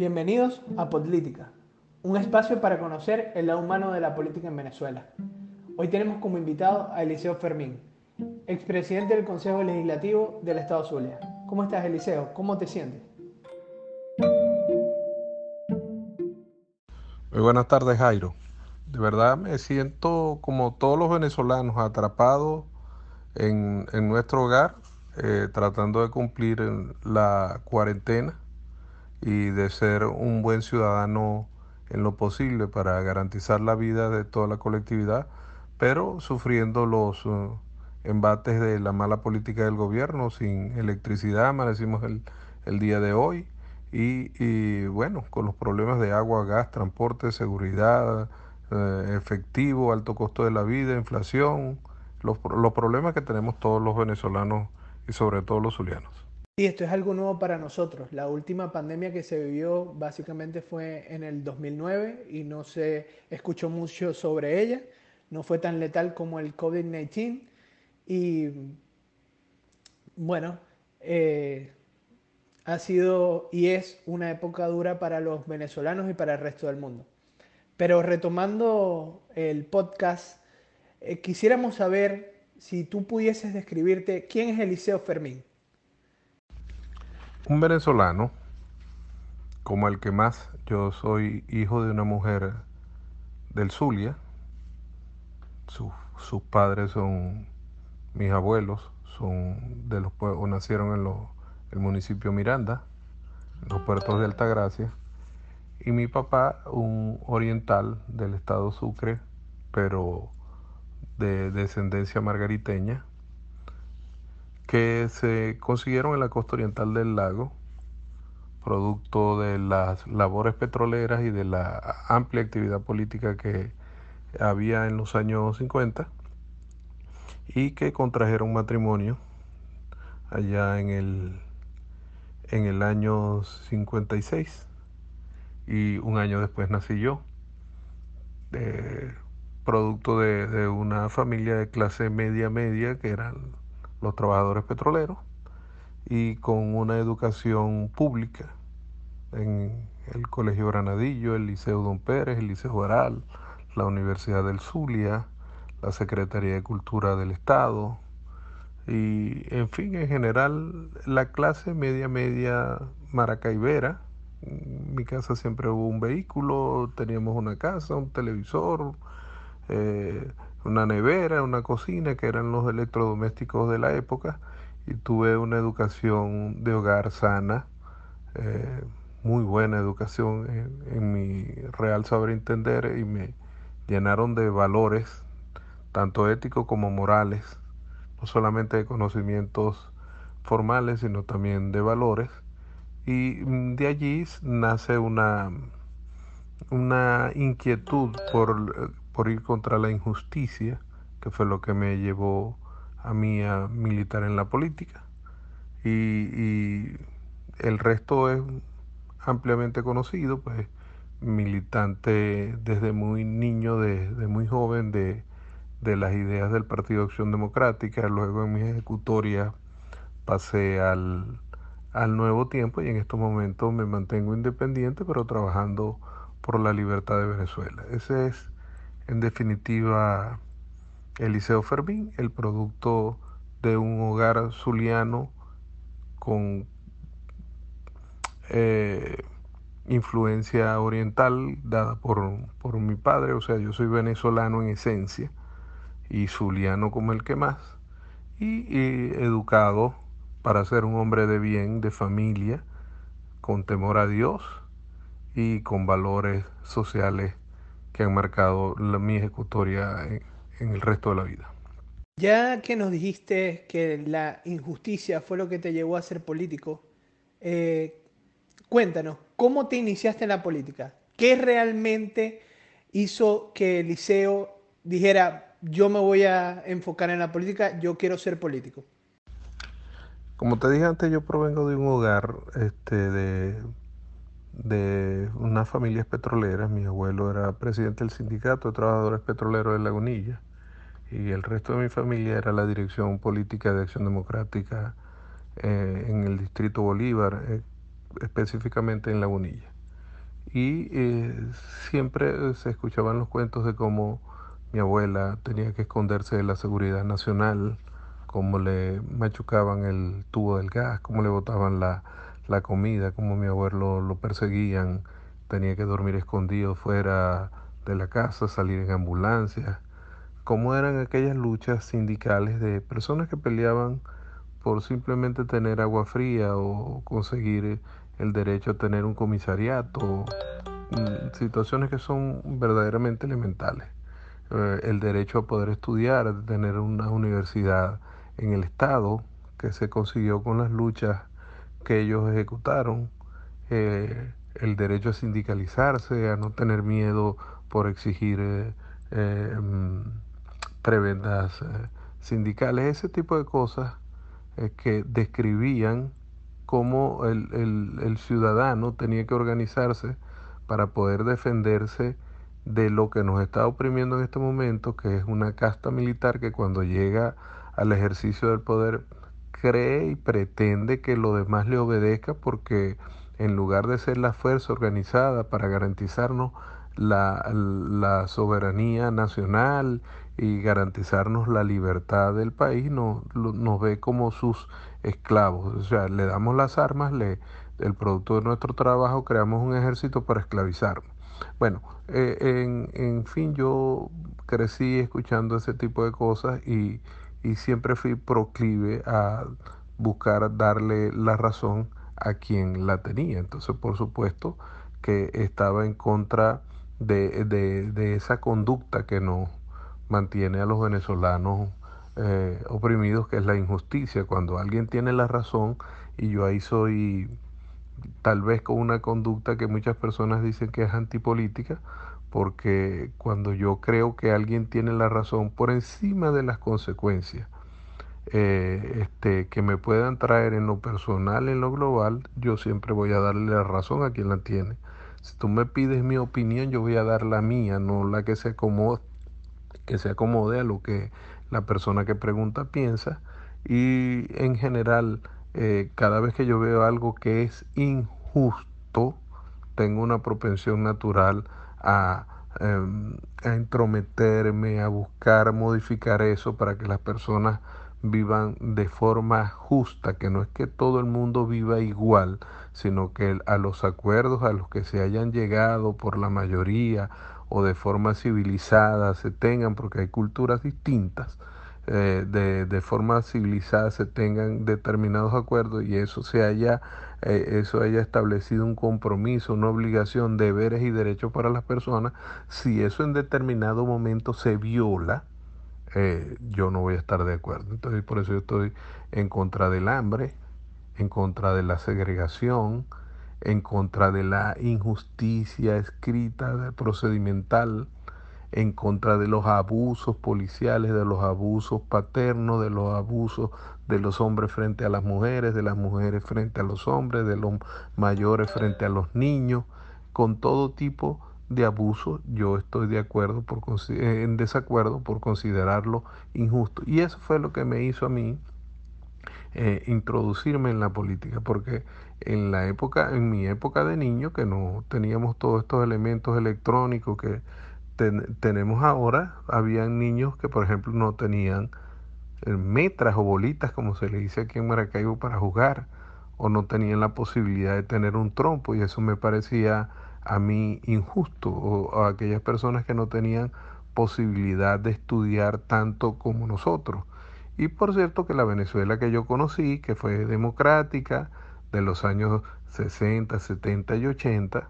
Bienvenidos a Política, un espacio para conocer el lado humano de la política en Venezuela. Hoy tenemos como invitado a Eliseo Fermín, expresidente del Consejo Legislativo del Estado Zulia. ¿Cómo estás, Eliseo? ¿Cómo te sientes? Muy buenas tardes, Jairo. De verdad me siento como todos los venezolanos atrapados en, nuestro hogar, eh, tratando de cumplir la cuarentena y de ser un buen ciudadano en lo posible para garantizar la vida de toda la colectividad, pero sufriendo los uh, embates de la mala política del gobierno, sin electricidad, amanecimos el, el día de hoy, y, y, bueno, con los problemas de agua, gas, transporte, seguridad, eh, efectivo, alto costo de la vida, inflación, los, los problemas que tenemos todos los venezolanos y sobre todo los zulianos. Sí, esto es algo nuevo para nosotros. La última pandemia que se vivió básicamente fue en el 2009 y no se escuchó mucho sobre ella. No fue tan letal como el COVID-19. Y bueno, eh, ha sido y es una época dura para los venezolanos y para el resto del mundo. Pero retomando el podcast, eh, quisiéramos saber si tú pudieses describirte quién es Eliseo Fermín un venezolano como el que más, yo soy hijo de una mujer del Zulia, sus padres son mis abuelos, son de los o nacieron en el municipio Miranda, en los puertos de Altagracia, y mi papá un oriental del estado Sucre, pero de descendencia margariteña, que se consiguieron en la costa oriental del lago, producto de las labores petroleras y de la amplia actividad política que había en los años 50 y que contrajeron matrimonio allá en el, en el año 56 y un año después nací yo, producto de, de una familia de clase media media que eran los trabajadores petroleros y con una educación pública en el Colegio Granadillo, el Liceo Don Pérez, el Liceo Aral, la Universidad del Zulia, la Secretaría de Cultura del Estado y en fin, en general la clase media media maracaibera. Mi casa siempre hubo un vehículo, teníamos una casa, un televisor, eh, una nevera, una cocina, que eran los electrodomésticos de la época, y tuve una educación de hogar sana, eh, muy buena educación en, mi real saber entender y me llenaron de valores, tanto éticos como morales, no solamente de conocimientos formales, sino también de valores. Y mm, de allí nace una, una inquietud por por ir contra la injusticia, que fue lo que me llevó a mí a militar en la política. Y, el resto es ampliamente conocido, pues militante desde muy niño, desde muy joven de, de las ideas del Partido Acción Democrática, luego en mi ejecutoria pasé al, al nuevo tiempo y en estos momentos me mantengo independiente, pero trabajando por la libertad de Venezuela. Ese es en definitiva, Eliseo Fermín, el producto de un hogar zuliano con eh, influencia oriental dada por, por, mi padre, o sea, yo soy venezolano en esencia y zuliano como el que más, y, y educado para ser un hombre de bien, de familia, con temor a Dios y con valores sociales que han marcado la, mi ejecutoria en, el resto de la vida. Ya que nos dijiste que la injusticia fue lo que te llevó a ser político, eh, cuéntanos, ¿cómo te iniciaste en la política? ¿Qué realmente hizo que Eliseo dijera, yo me voy a enfocar en la política, yo quiero ser político? Como te dije antes, yo provengo de un hogar este, de de unas familias petroleras. Mi abuelo era presidente del sindicato de trabajadores petroleros de Lagunilla y el resto de mi familia era la dirección política de Acción Democrática eh, en el distrito Bolívar, eh, específicamente en Lagunilla. y eh, siempre se escuchaban los cuentos de cómo mi abuela tenía que esconderse de la seguridad nacional, cómo le machucaban el tubo del gas, cómo le botaban la, la comida, cómo mi abuelo lo perseguían, tenía que dormir escondido fuera de la casa, salir en ambulancia, cómo eran aquellas luchas sindicales de personas que peleaban por simplemente tener agua fría o conseguir el derecho a tener un comisariato, mm, situaciones que son verdaderamente elementales. Eh, el derecho a poder estudiar, tener una universidad en el Estado, que se consiguió con las luchas que ellos ejecutaron, eh, el derecho a sindicalizarse, a no tener miedo por exigir eh, mm, prebendas sindicales, ese tipo de cosas que describían cómo el, ciudadano tenía que organizarse para poder defenderse de lo que nos está oprimiendo en este momento, que es una casta militar que cuando llega al ejercicio del poder cree y pretende que lo demás le obedezca porque en lugar de ser la fuerza organizada para garantizarnos la, la soberanía nacional y garantizarnos la libertad del país, no, nos ve como sus esclavos. O sea, le damos las armas, le, el producto de nuestro trabajo, creamos un ejército para esclavizarnos. Bueno, eh, en, en, fin, yo crecí escuchando ese tipo de cosas y, y siempre fui proclive a buscar darle la razón a quien la tenía. Entonces, por supuesto que estaba en contra de, de, de esa conducta que nos mantiene a los venezolanos eh, oprimidos, que es la injusticia. Cuando alguien tiene la razón y yo ahí soy tal vez con una conducta que muchas personas dicen que es antipolítica, porque cuando yo creo que alguien tiene la razón por encima de las consecuencias eh, este, que me puedan traer en lo personal, en lo global, yo siempre voy a darle la razón a quien la tiene. Si tú me pides mi opinión, yo voy a dar la mía, no la que se acomode, que se acomode a lo que la persona que pregunta piensa. Y en general, eh, cada vez que yo veo algo que es injusto, tengo una propensión natural a, em, a entrometerme, a buscar modificar eso para que las personas vivan de forma justa, que no es que todo el mundo viva igual, sino que a los acuerdos a los que se hayan llegado por la mayoría o de forma civilizada se tengan, porque hay culturas distintas, eh, de, de, forma civilizada se tengan determinados acuerdos y eso se haya, eh, eso haya establecido un compromiso, una obligación, deberes y derechos para las personas, si eso en determinado momento se viola, eh, yo no voy a estar de acuerdo. Entonces, por eso yo estoy en contra del hambre, en contra de la segregación, en contra de la injusticia escrita, procedimental, en contra de los abusos policiales, de los abusos paternos, de los abusos de los hombres frente a las mujeres, de las mujeres frente a los hombres, de los mayores frente a los niños, con todo tipo de abuso, yo estoy de acuerdo por, eh, en desacuerdo por considerarlo injusto. Y eso fue lo que me hizo a mí eh, introducirme en la política, porque en la época, en mi época de niño, que no teníamos todos estos elementos electrónicos que tenemos ahora, habían niños que, por ejemplo, no tenían metras o bolitas, como se le dice aquí en Maracaibo, para jugar, o no tenían la posibilidad de tener un trompo, y eso me parecía a mí injusto, o a aquellas personas que no tenían posibilidad de estudiar tanto como nosotros. Y por cierto que la Venezuela que yo conocí, que fue democrática, de los años 60, 70 y 80,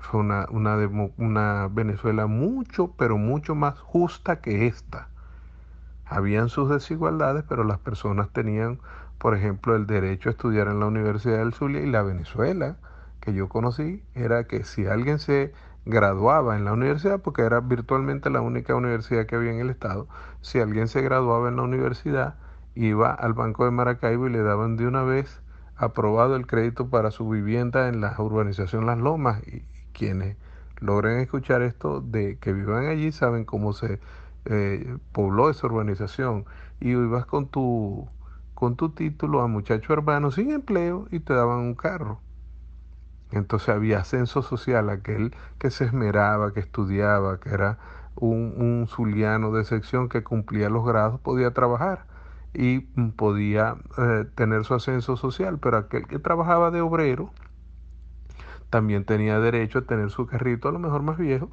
fue una, una, una Venezuela mucho, pero mucho más justa que esta. Habían sus desigualdades, pero las personas tenían, por ejemplo, el derecho a estudiar en la Universidad del Zulia y la Venezuela que yo conocí era que si alguien se graduaba en la universidad, porque era virtualmente la única universidad que había en el estado, si alguien se graduaba en la universidad, iba al Banco de Maracaibo y le daban de una vez aprobado el crédito para su vivienda en la urbanización Las Lomas. Y, quienes logren escuchar esto de que vivan allí saben cómo se eh, pobló esa urbanización. Y ibas con tu, con tu título a muchacho hermano sin empleo y te daban un carro. Entonces había ascenso social, aquel que se esmeraba, que estudiaba, que era un, un zuliano de sección que cumplía los grados, podía trabajar y podía eh, tener su ascenso social, pero aquel que trabajaba de obrero también tenía derecho a tener su carrito, a lo mejor más viejo,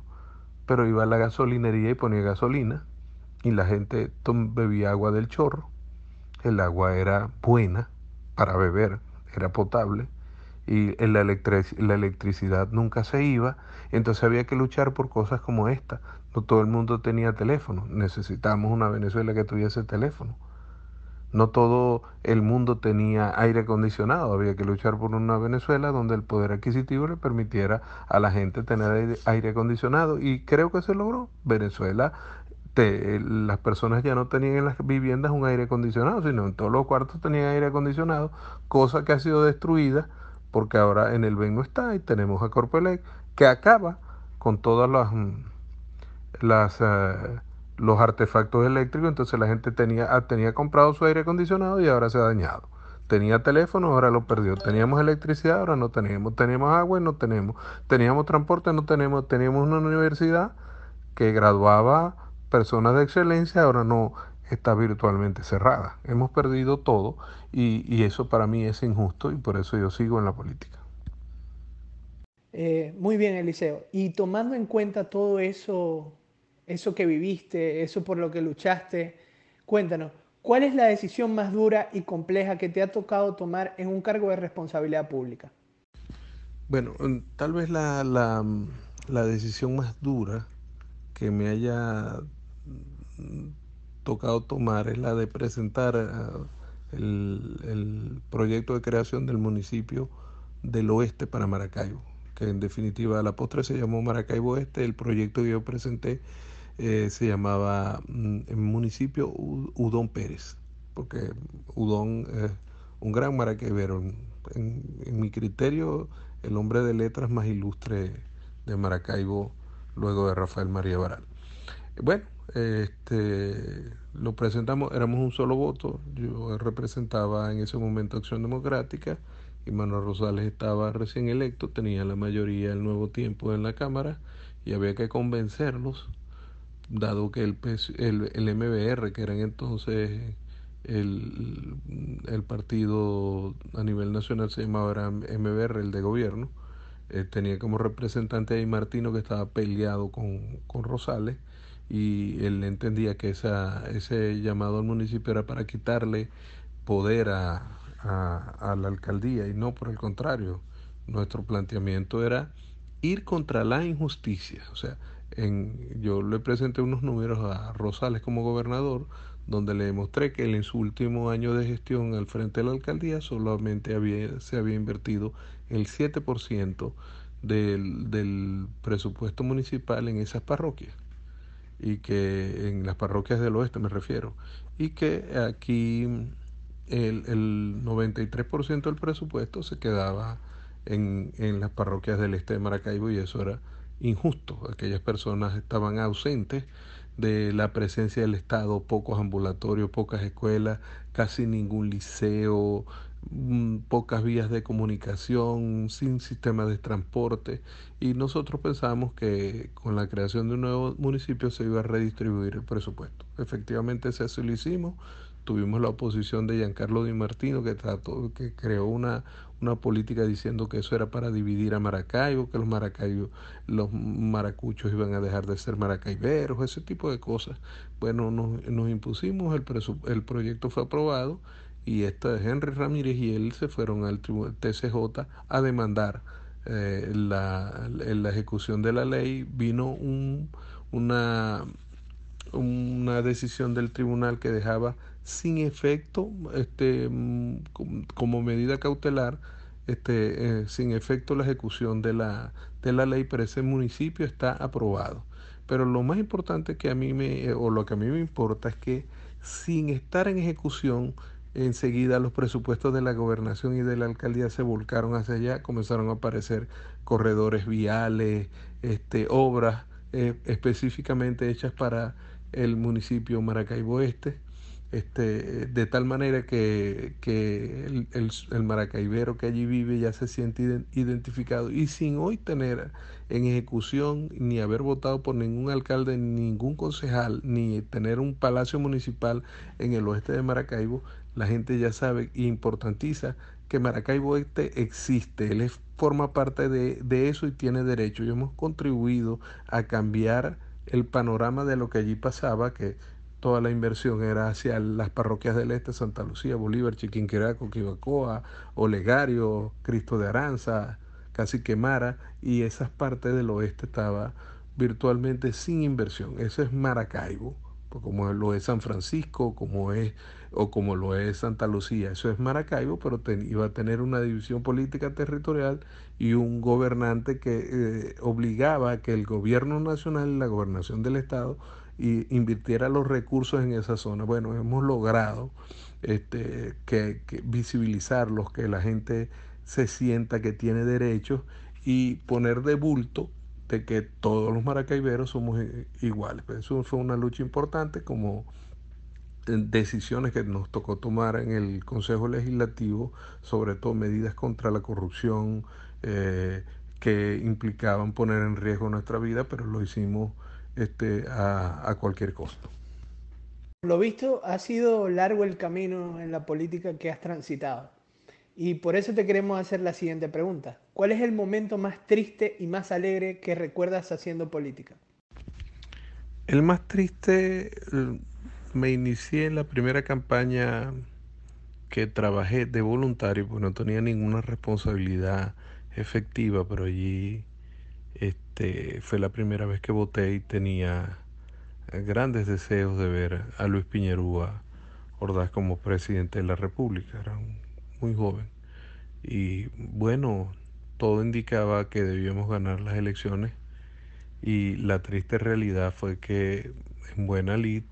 pero iba a la gasolinería y ponía gasolina y la gente bebía agua del chorro. El agua era buena para beber, era potable y la, la electricidad nunca se iba, entonces había que luchar por cosas como esta. No todo el mundo tenía teléfono, necesitamos una Venezuela que tuviese teléfono. No todo el mundo tenía aire acondicionado, había que luchar por una Venezuela donde el poder adquisitivo le permitiera a la gente tener aire, acondicionado y creo que se logró. Venezuela, las personas ya no tenían en las viviendas un aire acondicionado, sino en todos los cuartos tenían aire acondicionado, cosa que ha sido destruida porque ahora en el BEN no está y tenemos a Corpelec que acaba con todas las, las eh, los artefactos eléctricos, entonces la gente tenía, ah, tenía comprado su aire acondicionado y ahora se ha dañado. Tenía teléfono, ahora lo perdió. Teníamos electricidad, ahora no tenemos. Teníamos agua y no tenemos. Teníamos transporte, no tenemos. Teníamos una universidad que graduaba personas de excelencia, ahora no está virtualmente cerrada. Hemos perdido todo y, y eso para mí es injusto y por eso yo sigo en la política. Eh, muy bien, Eliseo. Y tomando en cuenta todo eso eso que viviste, eso por lo que luchaste. Cuéntanos, ¿cuál es la decisión más dura y compleja que te ha tocado tomar en un cargo de responsabilidad pública? Bueno, mm, tal vez la, la, decisión más dura que me haya mm, tocado tomar es la de presentar eh, el, el, proyecto de creación del municipio del oeste para Maracaibo, que en definitiva la postre se llamó Maracaibo Oeste, el proyecto que yo presenté eh, se llamaba mm, en municipio Udón Pérez, porque Udón es un gran maracaibero. En, mi criterio, el hombre de letras más ilustre de Maracaibo luego de Rafael María Baral. Bueno, este, lo presentamos, éramos un solo voto, yo representaba en ese momento Acción Democrática y Manuel Rosales estaba recién electo, tenía la mayoría del nuevo tiempo en la Cámara y había que convencerlos dado que el, el, el MBR, que era entonces el, el, partido a nivel nacional se llamaba MBR, el de gobierno, eh, tenía como representante ahí Martino que estaba peleado con, con Rosales y él entendía que esa, ese llamado al municipio era para quitarle poder a, a, a la alcaldía y no por el contrario, nuestro planteamiento era ir contra la injusticia, o sea, yo le presenté unos números a Rosales como gobernador, donde le demostré que en su último año de gestión al frente de la alcaldía solamente había, se había invertido el 7% del, del presupuesto municipal en esas parroquias. Y que en las parroquias del oeste me refiero. Y que aquí el, el 93% del presupuesto se quedaba en, en las parroquias del este de Maracaibo y eso era injusto. Aquellas personas estaban ausentes de la presencia del Estado, pocos ambulatorios, pocas escuelas, casi ningún liceo, mm, pocas vías de comunicación, sin sistema de transporte. Y nosotros pensamos que con la creación de un nuevo municipio se iba a redistribuir el presupuesto. Efectivamente, eso lo hicimos. Tuvimos la oposición de Giancarlo Di Martino, que, trató, que creó una, una política diciendo que eso era para dividir a Maracaibo, que los los maracuchos iban a dejar de ser maracaiberos, ese tipo de cosas. Bueno, nos, nos impusimos, el, el proyecto fue aprobado y esta Henry Ramírez y él se fueron al TCJ a demandar eh, la, la, ejecución de la ley. Vino un, una, una decisión del tribunal que dejaba sin efecto, este, mm, como medida cautelar, este, eh, sin efecto la ejecución de la, de la ley, pero ese municipio está aprobado. Pero lo más importante que a mí me, o lo que a mí me importa es que sin estar en ejecución, enseguida los presupuestos de la gobernación y de la alcaldía se volcaron hacia allá, comenzaron a aparecer corredores viales, este, obras eh, específicamente hechas para el municipio Maracaibo Este este, de tal manera que, que el, el, maracaibero que allí vive ya se siente identificado y sin hoy tener en ejecución ni haber votado por ningún alcalde, ningún concejal, ni tener un palacio municipal en el oeste de Maracaibo, la gente ya sabe y importantiza que Maracaibo Este existe, él forma parte de, de eso y tiene derecho. Y hemos contribuido a cambiar el panorama de lo que allí pasaba, que toda la inversión era hacia las parroquias del este, Santa Lucía, Bolívar, Chiquinquiraco, Quibacoa, Olegario, Cristo de Aranza, Casi Quemara, y esas partes del oeste estaba virtualmente sin inversión. Eso es Maracaibo, pues como lo es San Francisco, como es o como lo es Santa Lucía. Eso es Maracaibo, pero iba a tener una división política territorial y un gobernante que eh, obligaba a que el gobierno nacional la gobernación del estado y invirtiera los recursos en esa zona. Bueno, hemos logrado este, que, visibilizarlos, que la gente se sienta que tiene derechos y poner de bulto de que todos los maracaiberos somos iguales. Pues eso fue una lucha importante como decisiones que nos tocó tomar en el Consejo Legislativo, sobre todo medidas contra la corrupción eh, que implicaban poner en riesgo nuestra vida, pero lo hicimos este, a, cualquier costo. Lo visto, ha sido largo el camino en la política que has transitado. Y por eso te queremos hacer la siguiente pregunta. ¿Cuál es el momento más triste y más alegre que recuerdas haciendo política? El más triste, me inicié en la primera campaña que trabajé de voluntario, pues no tenía ninguna responsabilidad efectiva, pero allí este, fue la primera vez que voté y tenía grandes deseos de ver a Luis Piñerúa Ordaz como presidente de la República. Era muy joven. Y bueno, todo indicaba que debíamos ganar las elecciones y la triste realidad fue que en buena lid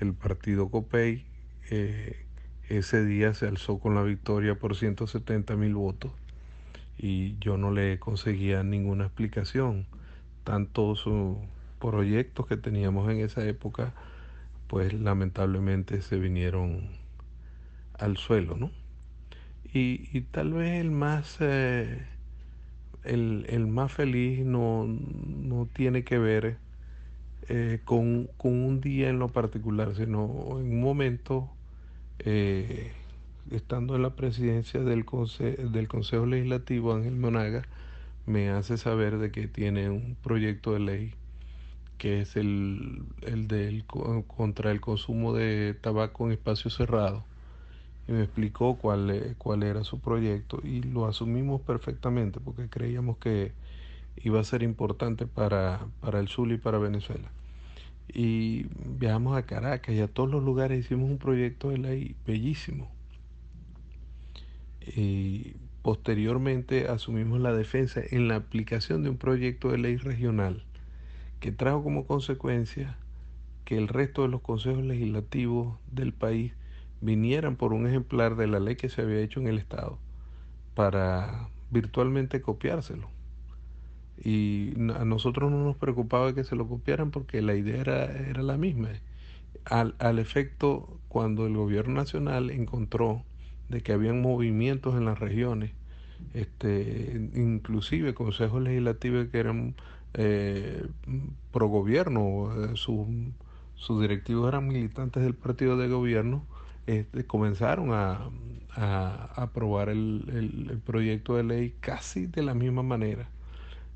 el partido COPEI eh, ese día se alzó con la victoria por 170 mil votos y yo no le conseguía ninguna explicación. Tantos proyectos que teníamos en esa época, pues lamentablemente se vinieron al suelo, ¿no? Y, tal vez el más, eh, el, más feliz no, no tiene que ver eh, con, un día en lo particular, sino en un momento eh, estando en la presidencia del, del Consejo Legislativo, Ángel Monaga me hace saber de que tiene un proyecto de ley que es el, el del, contra el consumo de tabaco en espacios cerrados. Y me explicó cuál, cuál era su proyecto y lo asumimos perfectamente porque creíamos que iba a ser importante para, para el sur y para Venezuela. Y viajamos a Caracas y a todos los lugares hicimos un proyecto de ley bellísimo y posteriormente asumimos la defensa en la aplicación de un proyecto de ley regional que trajo como consecuencia que el resto de los consejos legislativos del país vinieran por un ejemplar de la ley que se había hecho en el Estado para virtualmente copiárselo. Y a nosotros no nos preocupaba que se lo copiaran porque la idea era, era la misma. Al, al efecto, cuando el gobierno nacional encontró de que habían movimientos en las regiones, este, inclusive consejos legislativos que eran eh, pro gobierno, eh, sus, directivos eran militantes del partido de gobierno, este, comenzaron a, aprobar el, el, proyecto de ley casi de la misma manera.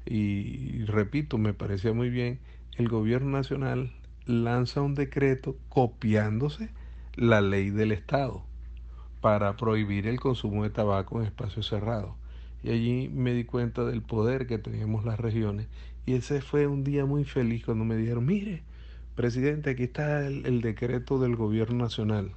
y repito, me parecía muy bien, el gobierno nacional lanza un decreto copiándose la ley del Estado para prohibir el consumo de tabaco en espacios cerrados. Y allí me di cuenta del poder que teníamos las regiones. Y ese fue un día muy feliz cuando me dijeron, mire, presidente, aquí está el, decreto del gobierno nacional.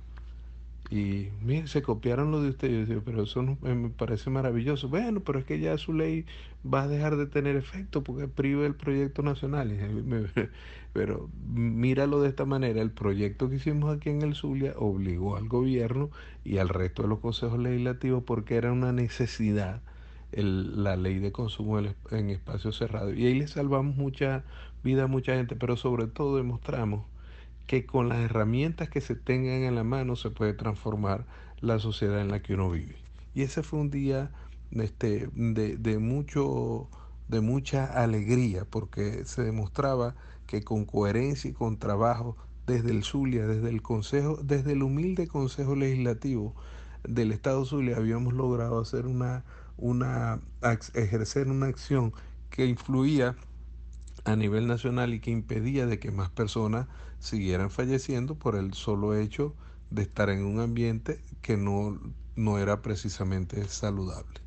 Y mire, se copiaron lo de usted. Yo decía, pero eso no, me parece maravilloso. Bueno, pero es que ya su ley va a dejar de tener efecto porque priva el proyecto nacional. pero míralo de esta manera, el proyecto que hicimos aquí en el Zulia obligó al gobierno y al resto de los consejos legislativos porque era una necesidad el, la ley de consumo en espacios cerrados. Y ahí le salvamos mucha vida a mucha gente, pero sobre todo demostramos que con las herramientas que se tengan en la mano se puede transformar la sociedad en la que uno vive. Y ese fue un día este, de, de, mucho, de mucha alegría porque se demostraba que con coherencia y con trabajo desde el Zulia, desde el Consejo, desde el humilde Consejo Legislativo del Estado Zulia habíamos logrado hacer una, una ejercer una acción que influía a nivel nacional y que impedía de que más personas siguieran falleciendo por el solo hecho de estar en un ambiente que no, no era precisamente saludable.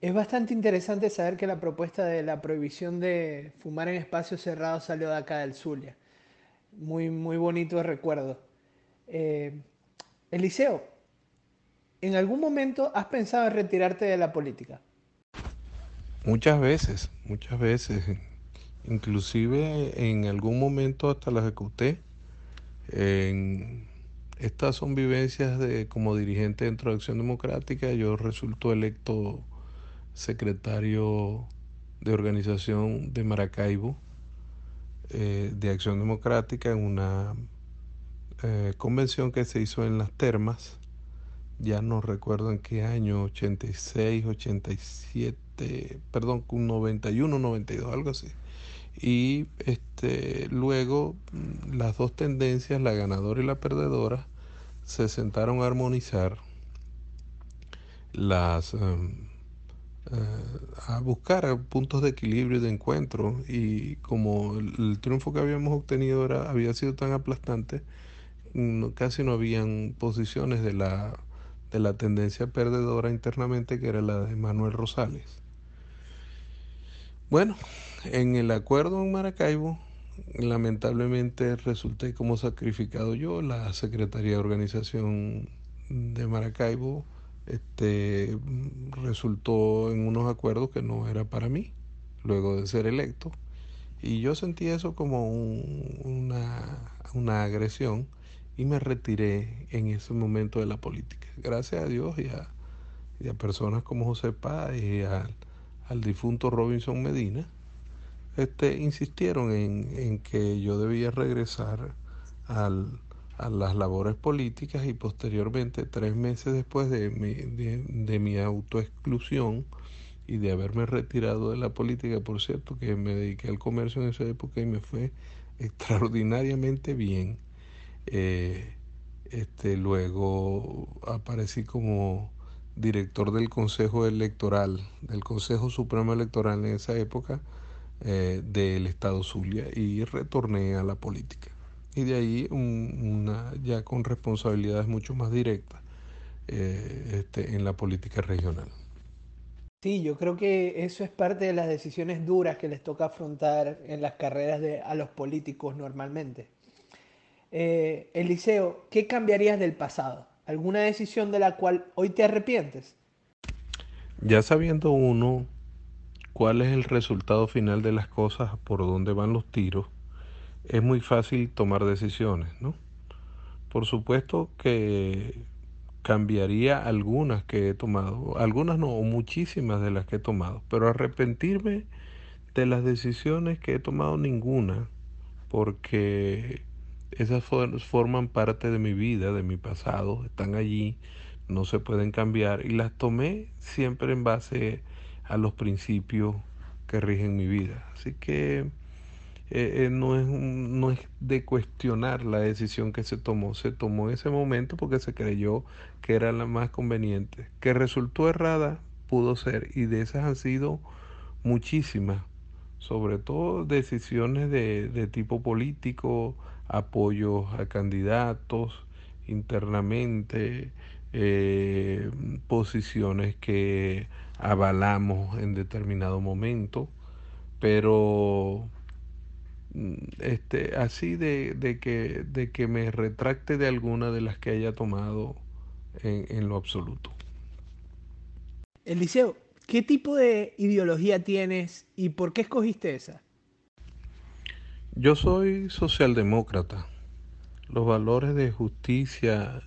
Es bastante interesante saber que la propuesta de la prohibición de fumar en espacios cerrados salió de acá del Zulia. Muy, muy bonito recuerdo. Eh, Eliseo, ¿en algún momento has pensado en retirarte de la política? Muchas veces, muchas veces. Inclusive en algún momento hasta la ejecuté. Estas son vivencias de como dirigente dentro de Acción Democrática. Yo resulto electo secretario de organización de Maracaibo eh, de Acción Democrática en una eh, convención que se hizo en las termas, ya no recuerdo en qué año, 86, 87, perdón, 91, 92, algo así. Y este, luego mm, las dos tendencias, la ganadora y la perdedora, se sentaron a armonizar las... Em, eh, a buscar puntos de equilibrio y de encuentro y como el, triunfo que habíamos obtenido era, había sido tan aplastante, casi no habían posiciones de la, de la tendencia perdedora internamente que era la de Manuel Rosales. Bueno, en el acuerdo en Maracaibo, lamentablemente resulté como sacrificado yo, la Secretaría de Organización de Maracaibo este, resultó en unos acuerdos que no era para mí, luego de ser electo. Y yo sentí eso como una, una, agresión y me retiré en ese momento de la política. Gracias a Dios y a, y a personas como José Paz y al, al difunto Robinson Medina, este, insistieron en, en que yo debía regresar al, a las labores políticas y posteriormente, tres meses después de mi, de, mi autoexclusión y de haberme retirado de la política, por cierto, que me dediqué al comercio en esa época y me fue extraordinariamente bien. Eh, este, luego aparecí como director del Consejo Electoral, del Consejo Supremo Electoral en esa época eh, del Estado Zulia y retorné a la política y de ahí una, ya con responsabilidades mucho más directas eh, este, en la política regional. Sí, yo creo que eso es parte de las decisiones duras que les toca afrontar en las carreras de, a los políticos normalmente. Eh, Eliseo, ¿qué cambiarías del pasado? ¿Alguna decisión de la cual hoy te arrepientes? Ya sabiendo uno cuál es el resultado final de las cosas, por dónde van los tiros, es muy fácil tomar decisiones, ¿no? Por supuesto que cambiaría algunas que he tomado, algunas no, muchísimas de las que he tomado, pero arrepentirme de las decisiones que he tomado ninguna, porque esas forman parte de mi vida, de mi pasado, están allí, no se pueden cambiar y las tomé siempre en base a los principios que rigen mi vida. Así que eh, eh, no, es no es de cuestionar la decisión que se tomó. Se tomó en ese momento porque se creyó que era la más conveniente. Que resultó errada, pudo ser. Y de esas han sido muchísimas. Sobre todo decisiones de, de tipo político, apoyos a candidatos internamente, eh, posiciones que avalamos en determinado momento, pero Mm, este, así de, de, que, de que me retracte de alguna de las que haya tomado en, en lo absoluto. Eliseo, ¿qué tipo de ideología tienes y por qué escogiste esa? Yo soy socialdemócrata. Los valores de justicia,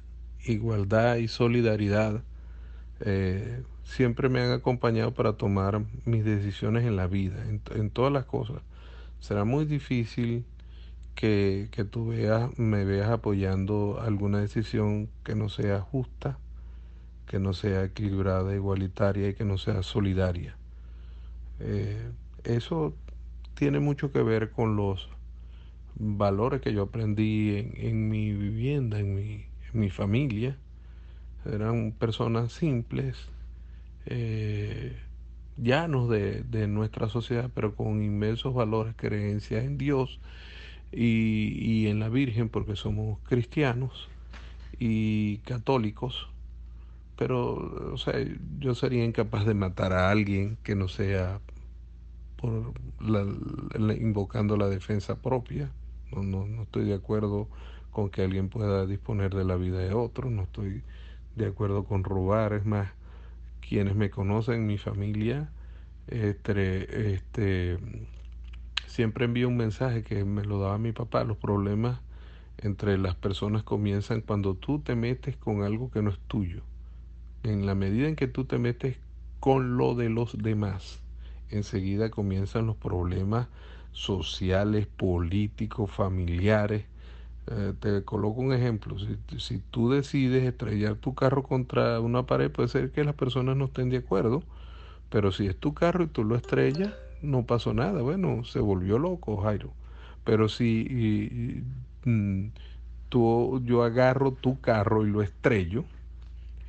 igualdad y solidaridad eh, siempre me han acompañado para tomar mis decisiones en la vida, en, todas las cosas será muy difícil que, que tú veas, me veas apoyando alguna decisión que no sea justa, que no sea equilibrada, igualitaria y que no sea solidaria. Eh, eso tiene mucho que ver con los valores que yo aprendí en, en mi vivienda, en mi, mi, familia. Eran personas simples, eh, llanos de, de, nuestra sociedad, pero con inmensos valores, creencias en Dios y, y en la Virgen porque somos cristianos y católicos, pero o sea, yo sería incapaz de matar a alguien que no sea por invocando la defensa propia. No, no, no estoy de acuerdo con que alguien pueda disponer de la vida de otro, no estoy de acuerdo con robar, es más, quienes me conocen, mi familia, este, este siempre envío un mensaje que me lo daba mi papá, los problemas entre las personas comienzan cuando tú te metes con algo que no es tuyo. En la medida en que tú te metes con lo de los demás, enseguida comienzan los problemas sociales, políticos, familiares. Eh, te coloco un ejemplo. Si, tú decides estrellar tu carro contra una pared, puede ser que las personas no estén de acuerdo, pero si es tu carro y tú lo estrellas, no pasó nada. Bueno, se volvió loco Jairo. Pero si mm, tú, yo agarro tu carro y lo estrello,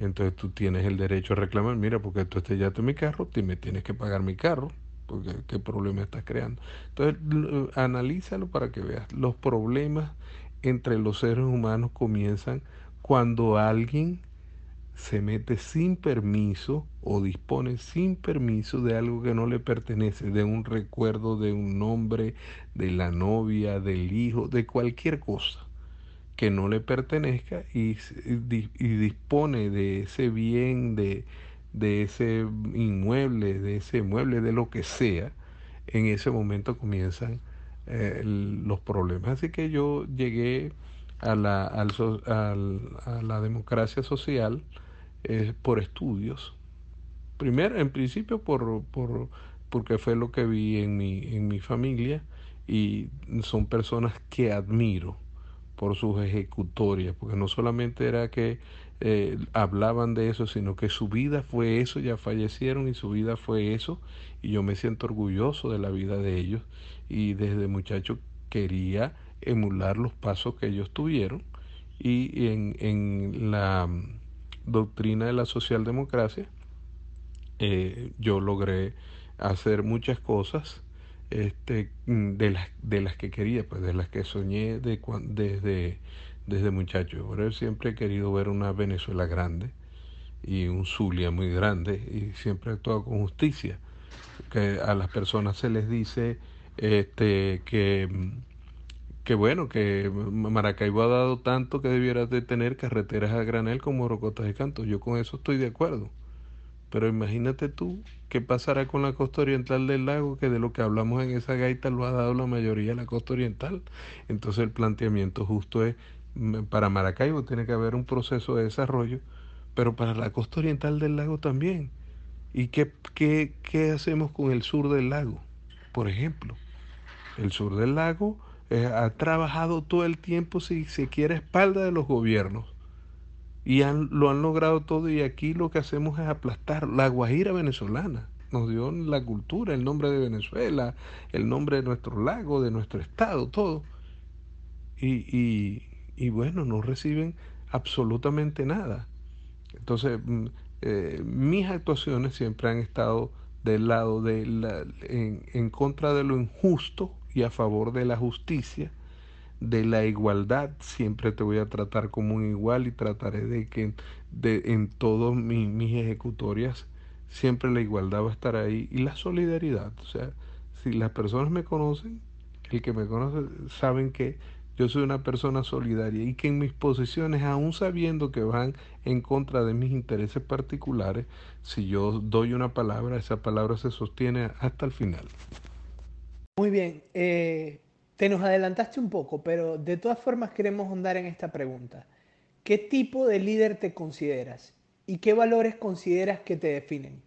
entonces tú tienes el derecho a reclamar, mira, porque tú estrellaste mi carro, tú me tienes que pagar mi carro, porque qué problema estás creando. Entonces, analízalo para que veas. Los problemas entre los seres humanos comienzan cuando alguien se mete sin permiso o dispone sin permiso de algo que no le pertenece, de un recuerdo, de un nombre, de la novia, del hijo, de cualquier cosa que no le pertenezca y, dispone de ese bien, de, de ese inmueble, de ese mueble, de lo que sea, en ese momento comienzan eh, los problemas. Así que yo llegué a la, al, a la democracia social eh, por estudios. Primero, en principio, por, por, porque fue lo que vi en mi, en mi familia y son personas que admiro por sus ejecutorias, porque no solamente era que eh, hablaban de eso, sino que su vida fue eso, ya fallecieron y su vida fue eso, y yo me siento orgulloso de la vida de ellos, y desde muchacho quería emular los pasos que ellos tuvieron, y en, en la doctrina de la socialdemocracia, eh, yo logré hacer muchas cosas este, de, las, de las que quería, pues de las que soñé de, desde, desde muchacho. Yo siempre he querido ver una Venezuela grande y un Zulia muy grande y siempre he actuado con justicia. Que a las personas se les dice este, que que bueno, que Maracaibo ha dado tanto que debiera de tener carreteras a granel como Rocotas de Canto. Yo con eso estoy de acuerdo. Pero imagínate tú qué pasará con la costa oriental del lago, que de lo que hablamos en esa gaita lo ha dado la mayoría la costa oriental. Entonces el planteamiento justo es, para Maracaibo tiene que haber un proceso de desarrollo, pero para la costa oriental del lago también. ¿Y qué, qué, qué hacemos con el sur del lago? Por ejemplo, el sur del lago eh, ha trabajado todo el tiempo, si se quiere, espalda de los gobiernos. Y han, lo han logrado todo y aquí lo que hacemos es aplastar la Guajira venezolana. Nos dio la cultura, el nombre de Venezuela, el nombre de nuestro lago, de nuestro estado, todo. Y, y, bueno, no reciben absolutamente nada. Entonces, mm, eh, mis actuaciones siempre han estado del lado de la, en, en contra de lo injusto y a favor de la justicia, de la igualdad. Siempre te voy a tratar como un igual y trataré de que de, en todas mis, ejecutorias siempre la igualdad va a estar ahí y la solidaridad. O sea, si las personas me conocen, el que me conoce, saben que yo soy una persona solidaria y que en mis posiciones, aún sabiendo que van en contra de mis intereses particulares, si yo doy una palabra, esa palabra se sostiene hasta el final. Muy bien, eh, te nos adelantaste un poco, pero de todas formas queremos ahondar en esta pregunta. ¿Qué tipo de líder te consideras y qué valores consideras que te definen?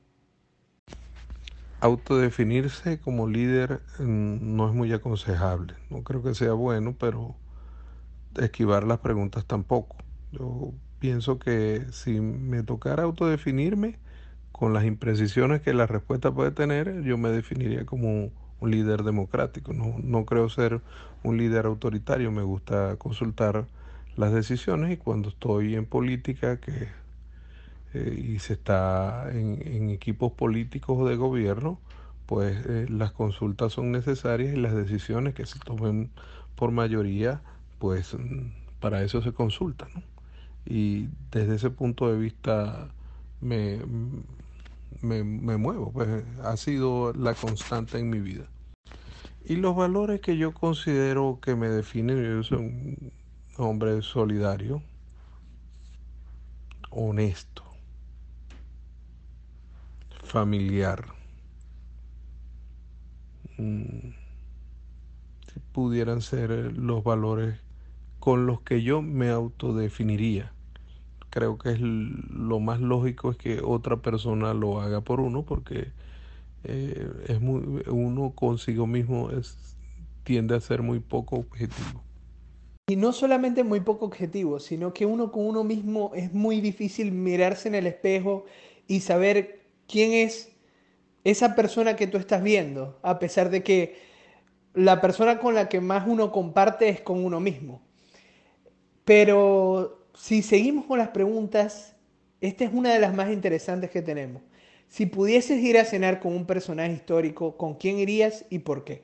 autodefinirse como líder mm, no es muy aconsejable. No creo que sea bueno, pero esquivar las preguntas tampoco. Yo pienso que si me tocara autodefinirme, con las imprecisiones que la respuesta puede tener, yo me definiría como un líder democrático. No, no creo ser un líder autoritario, me gusta consultar las decisiones y cuando estoy en política que, eh, y se está en, equipos políticos o de gobierno, pues eh, las consultas son necesarias y las decisiones que se tomen por mayoría, pues para eso se consultan. Y desde ese punto de vista me, me, me muevo, pues ha sido la constante en mi vida. Y los valores que yo considero que me definen, yo soy un hombre solidario, honesto, familiar. Mm, pudieran ser los valores con los que yo me autodefiniría creo que es lo más lógico es que otra persona lo haga por uno porque eh, es muy, uno consigo mismo es, tiende a ser muy poco objetivo. Y no solamente muy poco objetivo, sino que uno con uno mismo es muy difícil mirarse en el espejo y saber quién es esa persona que tú estás viendo, a pesar de que la persona con la que más uno comparte es con uno mismo. Pero si seguimos con las preguntas, esta es una de las más interesantes que tenemos. Si pudieses ir a cenar con un personaje histórico, ¿con quién irías y por qué?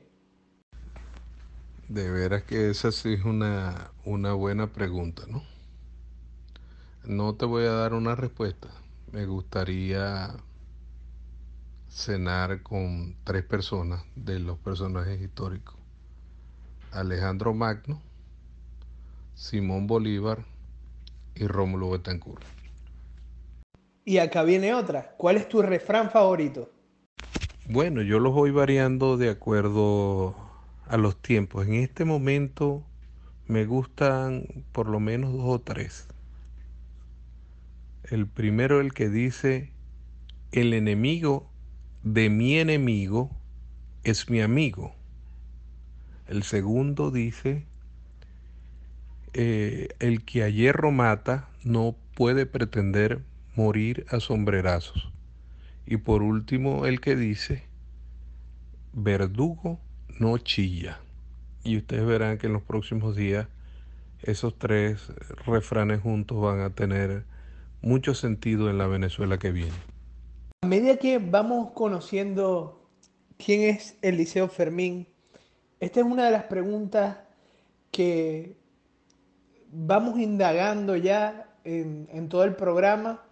De veras que esa sí es una, una buena pregunta, ¿no? No te voy a dar una respuesta. Me gustaría cenar con tres personas de los personajes históricos. Alejandro Magno, Simón Bolívar y Rómulo Betancourt. Y acá viene otra. ¿Cuál es tu refrán favorito? Bueno, yo los voy variando de acuerdo a los tiempos. En este momento me gustan por lo menos dos o tres. El primero, el que dice, el enemigo de mi enemigo es mi amigo. El segundo dice, eh, el que a hierro mata no puede pretender morir a sombrerazos. Y por último, el que dice, verdugo no chilla. Y ustedes verán que en los próximos días esos tres refranes juntos van a tener mucho sentido en la Venezuela que viene. A medida que vamos conociendo quién es Eliseo Fermín, esta es una de las preguntas que vamos indagando ya en, todo el programa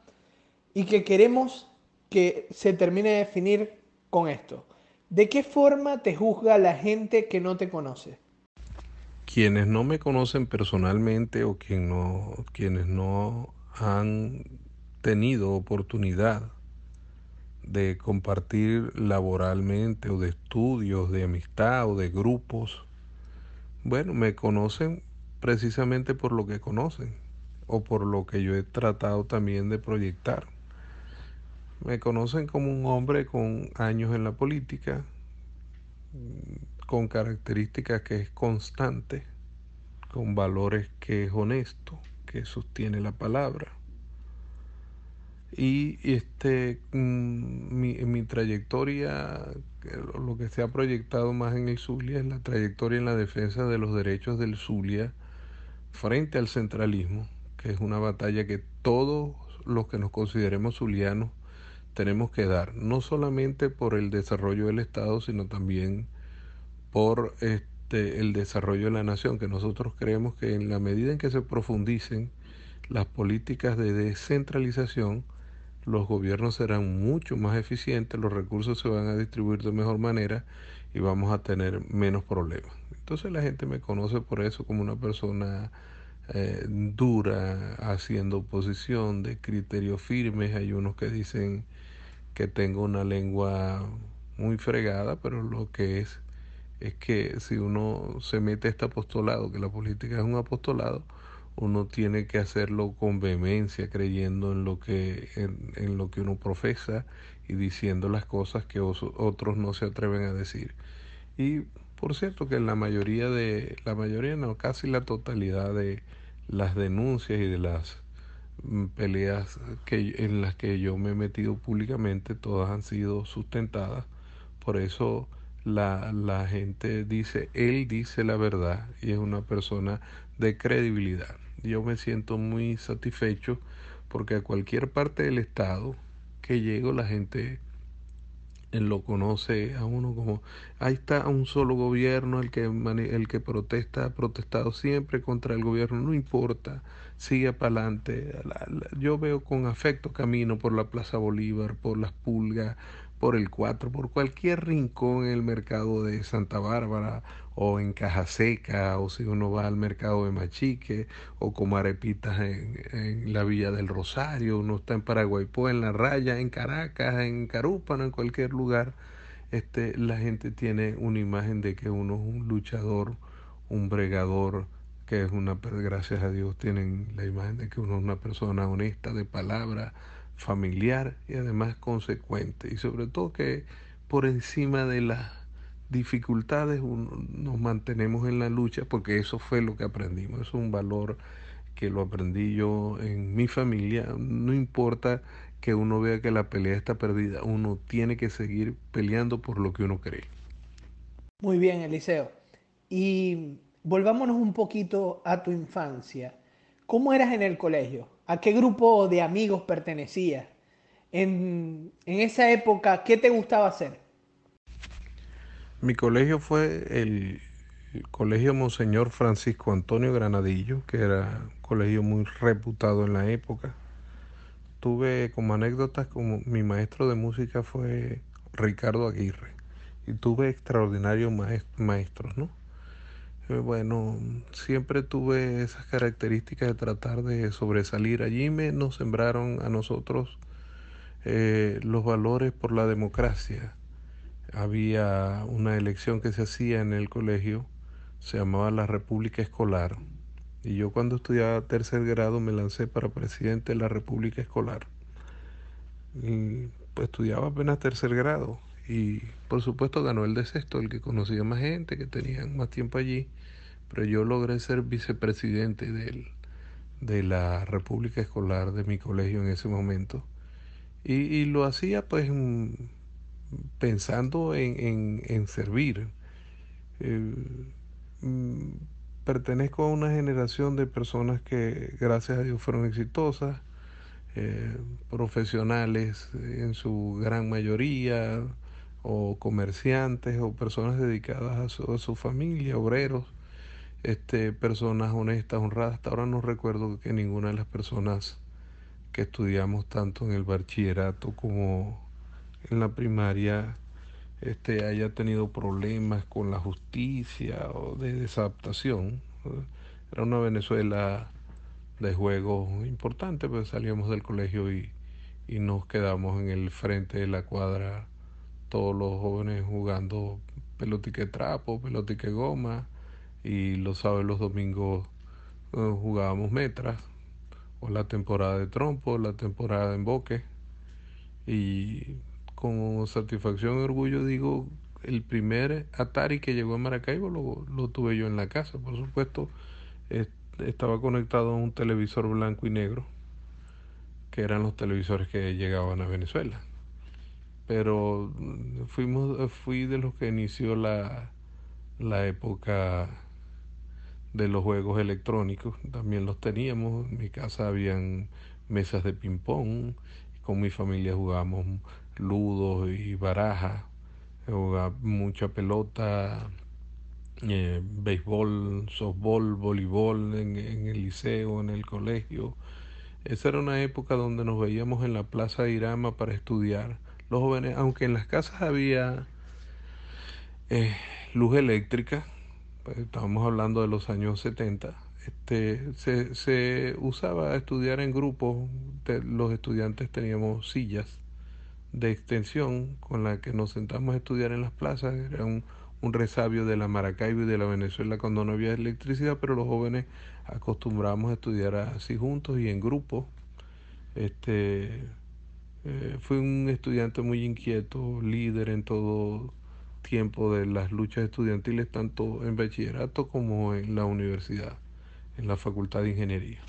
y que queremos que se termine de definir con esto. ¿De qué forma te juzga la gente que no te conoce? Quienes no me conocen personalmente o quien no, quienes no han tenido oportunidad de compartir laboralmente o de estudios, de amistad o de grupos, bueno, me conocen precisamente por lo que conocen o por lo que yo he tratado también de proyectar. Me conocen como un hombre con años en la política, con características que es constante, con valores que es honesto, que sostiene la palabra. Y este, mm, mi, mi trayectoria, lo que se ha proyectado más en el Zulia es la trayectoria en la defensa de los derechos del Zulia frente al centralismo, que es una batalla que todos los que nos consideremos zulianos tenemos que dar, no solamente por el desarrollo del Estado, sino también por este, el desarrollo de la nación, que nosotros creemos que en la medida en que se profundicen las políticas de descentralización, los gobiernos serán mucho más eficientes, los recursos se van a distribuir de mejor manera y vamos a tener menos problemas. Entonces la gente me conoce por eso como una persona eh, dura, haciendo oposición, de criterios firmes. Hay unos que dicen que tengo una lengua muy fregada, pero lo que es es que si uno se mete a este apostolado, que la política es un apostolado, uno tiene que hacerlo con vehemencia, creyendo en lo que, en, en lo que uno profesa y diciendo las cosas que otros no se atreven a decir. Y por cierto que la mayoría de, la mayoría no, casi la totalidad de las denuncias y de las mm, peleas que, en las que yo me he metido públicamente, todas han sido sustentadas. Por eso la, la gente dice, él dice la verdad y es una persona de credibilidad. Yo me siento muy satisfecho porque a cualquier parte del estado que llego la gente él lo conoce a uno como ahí está un solo gobierno el que el que protesta ha protestado siempre contra el gobierno no importa sigue para adelante yo veo con afecto camino por la Plaza Bolívar por las Pulgas por el 4 por cualquier rincón en el mercado de Santa Bárbara o en Caja Seca, o si uno va al mercado de Machique, o como arepitas en, en la Villa del Rosario, uno está en Paraguaypó, en La Raya, en Caracas, en Carúpano, en cualquier lugar, este, la gente tiene una imagen de que uno es un luchador, un bregador, que es una, gracias a Dios tienen la imagen de que uno es una persona honesta, de palabra, familiar y además consecuente, y sobre todo que por encima de la dificultades nos mantenemos en la lucha porque eso fue lo que aprendimos, es un valor que lo aprendí yo en mi familia, no importa que uno vea que la pelea está perdida, uno tiene que seguir peleando por lo que uno cree. Muy bien, Eliseo. Y volvámonos un poquito a tu infancia. ¿Cómo eras en el colegio? ¿A qué grupo de amigos pertenecías? En, en esa época, ¿qué te gustaba hacer? Mi colegio fue el, Colegio Monseñor Francisco Antonio Granadillo, que era un colegio muy reputado en la época. Tuve como anécdotas como mi maestro de música fue Ricardo Aguirre y tuve extraordinarios maestros, ¿no? Eh, bueno, siempre tuve esas características de tratar de sobresalir. Allí me, nos sembraron a nosotros eh, los valores por la democracia, había una elección que se hacía en el colegio, se llamaba la República Escolar. Y yo cuando estudiaba tercer grado me lancé para presidente de la República Escolar. Y pues estudiaba apenas tercer grado. Y por supuesto ganó el de sexto, el que conocía más gente, que tenía más tiempo allí. Pero yo logré ser vicepresidente del, de la República Escolar de mi colegio en ese momento. Y, y lo hacía pues pensando en, en, servir. Eh, mm, pertenezco a una generación de personas que gracias a Dios fueron exitosas, eh, profesionales en su gran mayoría, o comerciantes, o personas dedicadas a su, a su familia, obreros, este, personas honestas, honradas. Hasta ahora no recuerdo que ninguna de las personas que estudiamos tanto en el bachillerato como en la primaria este, haya tenido problemas con la justicia o de desadaptación. Era una Venezuela de juegos importante, pues salíamos del colegio y, y nos quedamos en el frente de la cuadra, todos los jóvenes jugando pelotique trapo, pelotique goma, y los sábados los domingos eh, jugábamos metras, o la temporada de trompo, la temporada de emboque, y con satisfacción y orgullo digo, el primer Atari que llegó a Maracaibo lo, tuve yo en la casa, por supuesto. estaba conectado a un televisor blanco y negro, que eran los televisores que llegaban a Venezuela. Pero fuimos, fui de los que inició la, la época de los juegos electrónicos. También los teníamos. En mi casa habían mesas de ping-pong. Con mi familia jugábamos ludos y baraja, mucha pelota, eh, béisbol, softball, voleibol en, en, el liceo, en el colegio. Esa era una época donde nos veíamos en la Plaza de Irama para estudiar. Los jóvenes, aunque en las casas había eh, luz eléctrica, pues, estábamos hablando de los años 70, este, se, se usaba estudiar en grupos, los estudiantes teníamos sillas de extensión con la que nos sentamos a estudiar en las plazas. Era un, un resabio de la Maracaibo y de la Venezuela cuando no había electricidad, pero los jóvenes acostumbramos a estudiar así juntos y en grupo. Este, Eh, fui un estudiante muy inquieto, líder en todo tiempo de las luchas estudiantiles, tanto en bachillerato como en la universidad, en la Facultad de Ingeniería.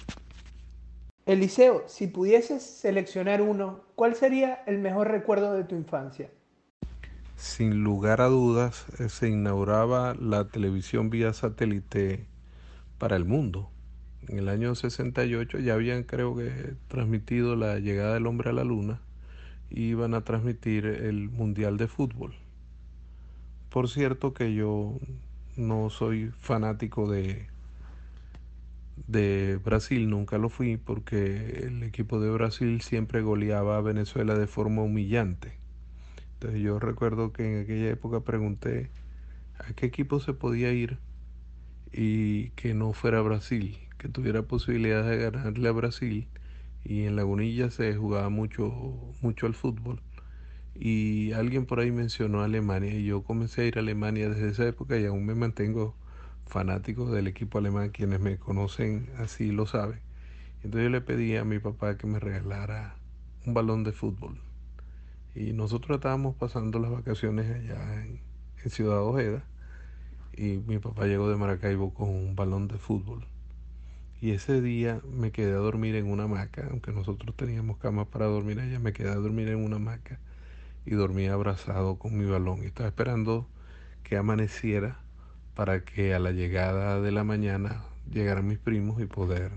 Eliseo, si pudieses seleccionar uno, ¿cuál sería el mejor recuerdo de tu infancia? Sin lugar a dudas, eh, se inauguraba la televisión vía satélite para el mundo. En el año 68 ya habían, creo que, transmitido la llegada del hombre a la luna y iban a transmitir el Mundial de Fútbol. Por cierto que yo no soy fanático de, de Brasil, nunca lo fui, porque el equipo de Brasil siempre goleaba a Venezuela de forma humillante. Entonces yo recuerdo que en aquella época pregunté a qué equipo se podía ir y que no fuera Brasil, que tuviera posibilidad de ganarle a Brasil. Y en Lagunilla se jugaba mucho, mucho al fútbol. Y alguien por ahí mencionó Alemania y yo comencé a ir a Alemania desde esa época y aún me mantengo fanático del equipo alemán. Quienes me conocen así lo saben. Entonces yo le pedí a mi papá que me regalara un balón de fútbol. Y nosotros estábamos pasando las vacaciones allá en, Ciudad Ojeda y mi papá llegó de Maracaibo con un balón de fútbol. Y ese día me quedé a dormir en una hamaca, aunque nosotros teníamos cama para dormir allá, me quedé a dormir en una hamaca y dormí abrazado con mi balón. Y estaba esperando que amaneciera para que a la llegada de la mañana llegaran mis primos y poder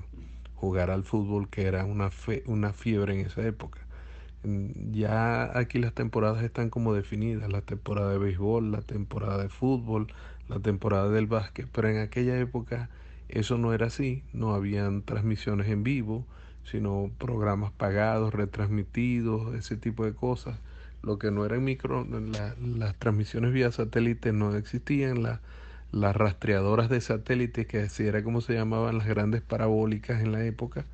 jugar al fútbol, que era una, fe, una fiebre en esa época. Ya aquí las temporadas están como definidas, la temporada de béisbol, la temporada de fútbol, la temporada del básquet, pero en aquella época eso no era así, no habían transmisiones en vivo, sino programas pagados, retransmitidos, ese tipo de cosas. Lo que no eran micro, las transmisiones vía satélite no existían, las rastreadoras de satélite, que así era como se llamaban las grandes parabólicas en la época,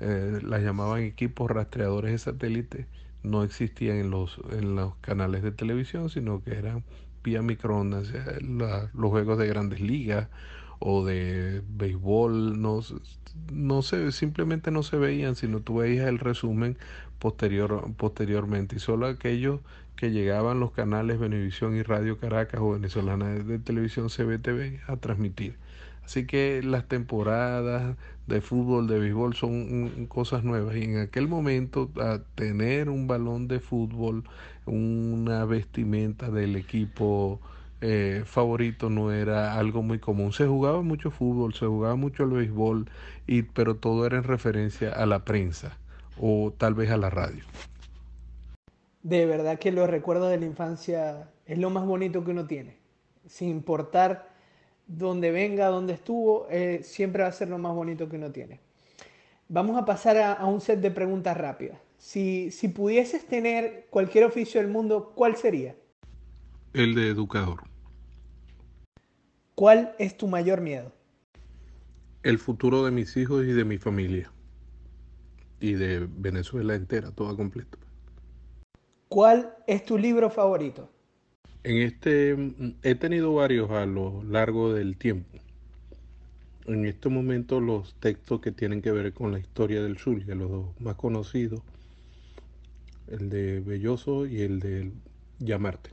eh, las llamaban equipos rastreadores de satélite, no existían en los, en los canales de televisión, sino que eran vía microondas, los juegos de grandes ligas o de béisbol, no, no se, simplemente no se veían, sino tú veías el resumen posterior, posteriormente. Y solo aquellos que llegaban los canales Venevisión y Radio Caracas o Venezolana de Televisión CBTV a transmitir. Así que las temporadas de fútbol, de béisbol son cosas nuevas. Y en aquel momento, a tener un balón de fútbol, una vestimenta del equipo eh, favorito no era algo muy común. Se jugaba mucho fútbol, se jugaba mucho el béisbol, y, pero todo era en referencia a la prensa o tal vez a la radio. De verdad que los recuerdos de la infancia es lo más bonito que uno tiene, sin importar donde venga, donde estuvo, eh, siempre va a ser lo más bonito que uno tiene. Vamos a pasar a, un set de preguntas rápidas. Si, si pudieses tener cualquier oficio del mundo, ¿cuál sería? El de educador. ¿Cuál es tu mayor miedo? El futuro de mis hijos y de mi familia. Y de Venezuela entera, toda completa. ¿Cuál es tu libro favorito? En este he tenido varios a lo largo del tiempo. En este momento los textos que tienen que ver con la historia del Zulia, los dos más conocidos, el de Belloso y el de Llamarte.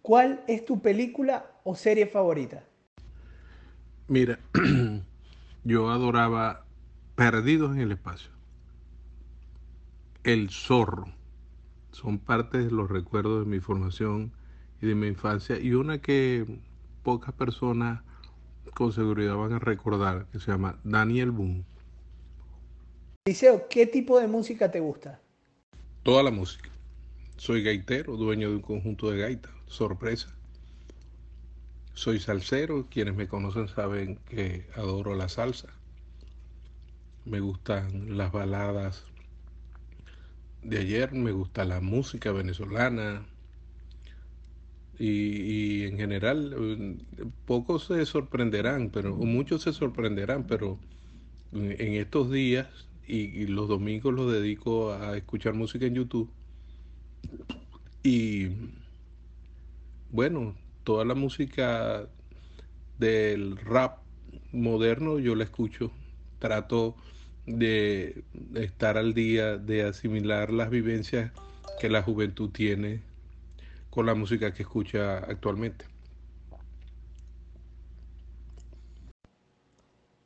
¿Cuál es tu película o serie favorita? Mira, yo adoraba Perdidos en el Espacio. El Zorro son parte de los recuerdos de mi formación y de mi infancia y una que pocas personas con seguridad van a recordar, que se llama Daniel Boone. Liceo, ¿qué tipo de música te gusta? Toda la música. Soy gaitero, dueño de un conjunto de gaitas, sorpresa. Soy salsero, quienes me conocen saben que adoro la salsa. Me gustan las baladas de ayer, me gusta la música venezolana. Y, en general eh, pocos se sorprenderán, pero muchos se sorprenderán, pero en estos días y, los domingos los dedico a escuchar música en YouTube. Y bueno, toda la música del rap moderno yo la escucho, trato de estar al día, de asimilar las vivencias que la juventud tiene con la música que escucha actualmente.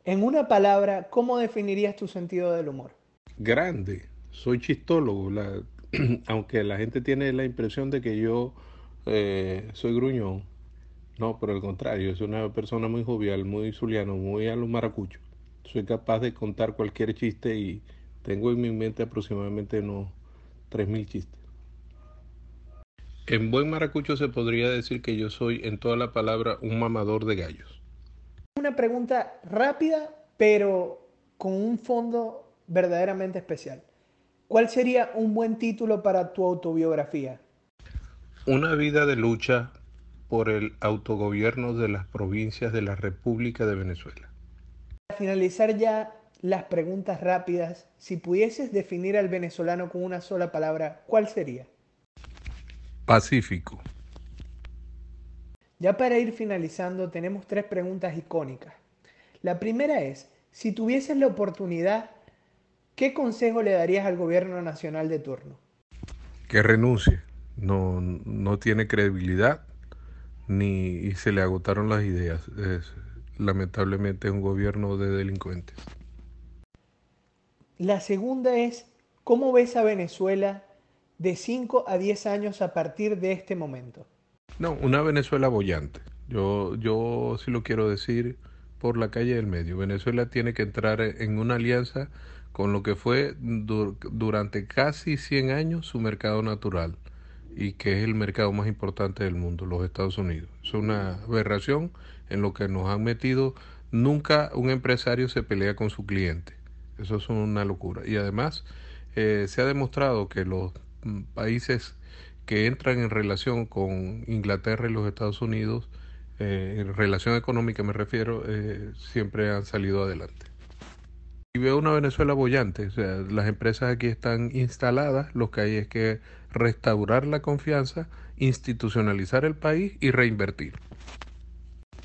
En una palabra, ¿cómo definirías tu sentido del humor? Grande. Soy chistólogo, aunque la gente tiene la impresión de que yo eh, soy gruñón. No, por el contrario, soy una persona muy jovial, muy zuliano, muy a los maracuchos. Soy capaz de contar cualquier chiste y tengo en mi mente aproximadamente unos 3.000 chistes. En buen maracucho se podría decir que yo soy en toda la palabra un mamador de gallos. Una pregunta rápida, pero con un fondo verdaderamente especial. ¿Cuál sería un buen título para tu autobiografía? Una vida de lucha por el autogobierno de las provincias de la República de Venezuela. Para finalizar ya las preguntas rápidas, si pudieses definir al venezolano con una sola palabra, ¿cuál sería? Pacífico. Ya para ir finalizando, tenemos tres preguntas icónicas. La primera es, si tuvieses la oportunidad, ¿qué consejo le darías al gobierno nacional de turno? Que renuncie no, no tiene credibilidad ni y se le agotaron las ideas. Es, lamentablemente es un gobierno de delincuentes. La segunda es, ¿cómo ves a Venezuela de 5 a 10 años a partir de este momento? No, una Venezuela bollante. Yo, yo sí lo quiero decir por la calle del medio. Venezuela tiene que entrar en una alianza con lo que fue durante casi 100 años su mercado natural y que es el mercado más importante del mundo, los Estados Unidos. Es una aberración en lo que nos han metido. Nunca un empresario se pelea con su cliente. Eso es una locura. Y además eh, se ha demostrado que los mm, países que entran en relación con Inglaterra y los Estados Unidos, eh, en relación económica me refiero, eh, siempre han salido adelante. Y veo una Venezuela bollante, o sea, las empresas aquí están instaladas, lo que hay es que restaurar la confianza, institucionalizar el país y reinvertir.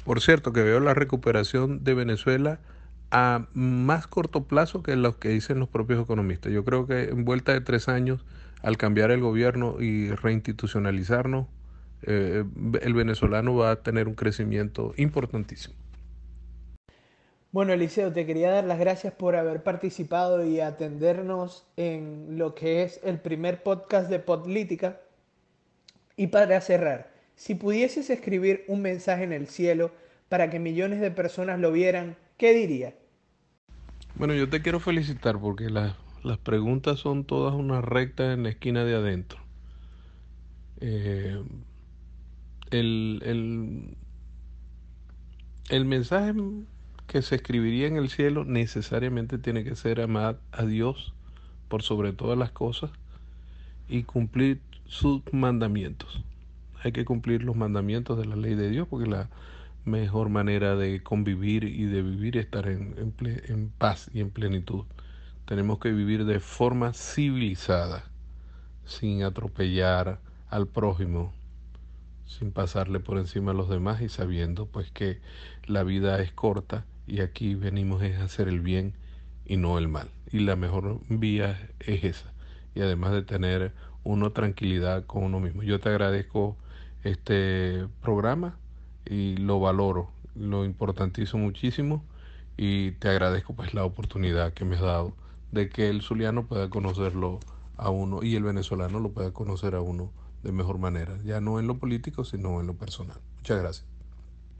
Por cierto, que veo la recuperación de Venezuela a más corto plazo que lo que dicen los propios economistas. Yo creo que en vuelta de tres años, al cambiar el gobierno y reinstitucionalizarnos, eh, el venezolano va a tener un crecimiento importantísimo. Bueno, Eliseo, te quería dar las gracias por haber participado y atendernos en lo que es el primer podcast de Podlítica. Y para cerrar, si pudieses escribir un mensaje en el cielo para que millones de personas lo vieran, ¿qué diría? Bueno, yo te quiero felicitar porque las, preguntas son todas una recta en la esquina de adentro. Eh, el, el, el mensaje que se escribiría en el cielo necesariamente tiene que ser amar a Dios por sobre todas las cosas y cumplir sus mandamientos. Hay que cumplir los mandamientos de la ley de Dios porque la mejor manera de convivir y de vivir es estar en, en paz y en plenitud. Tenemos que vivir de forma civilizada, sin atropellar al prójimo, sin pasarle por encima a los demás y sabiendo pues que la vida es corta y aquí venimos a hacer el bien y no el mal. Y la mejor vía es esa. Y además de tener uno tranquilidad con uno mismo. Yo te agradezco este programa y lo valoro, lo importantizo muchísimo y te agradezco pues la oportunidad que me has dado de que el zuliano pueda conocerlo a uno y el venezolano lo pueda conocer a uno de mejor manera, ya no en lo político, sino en lo personal. Muchas gracias.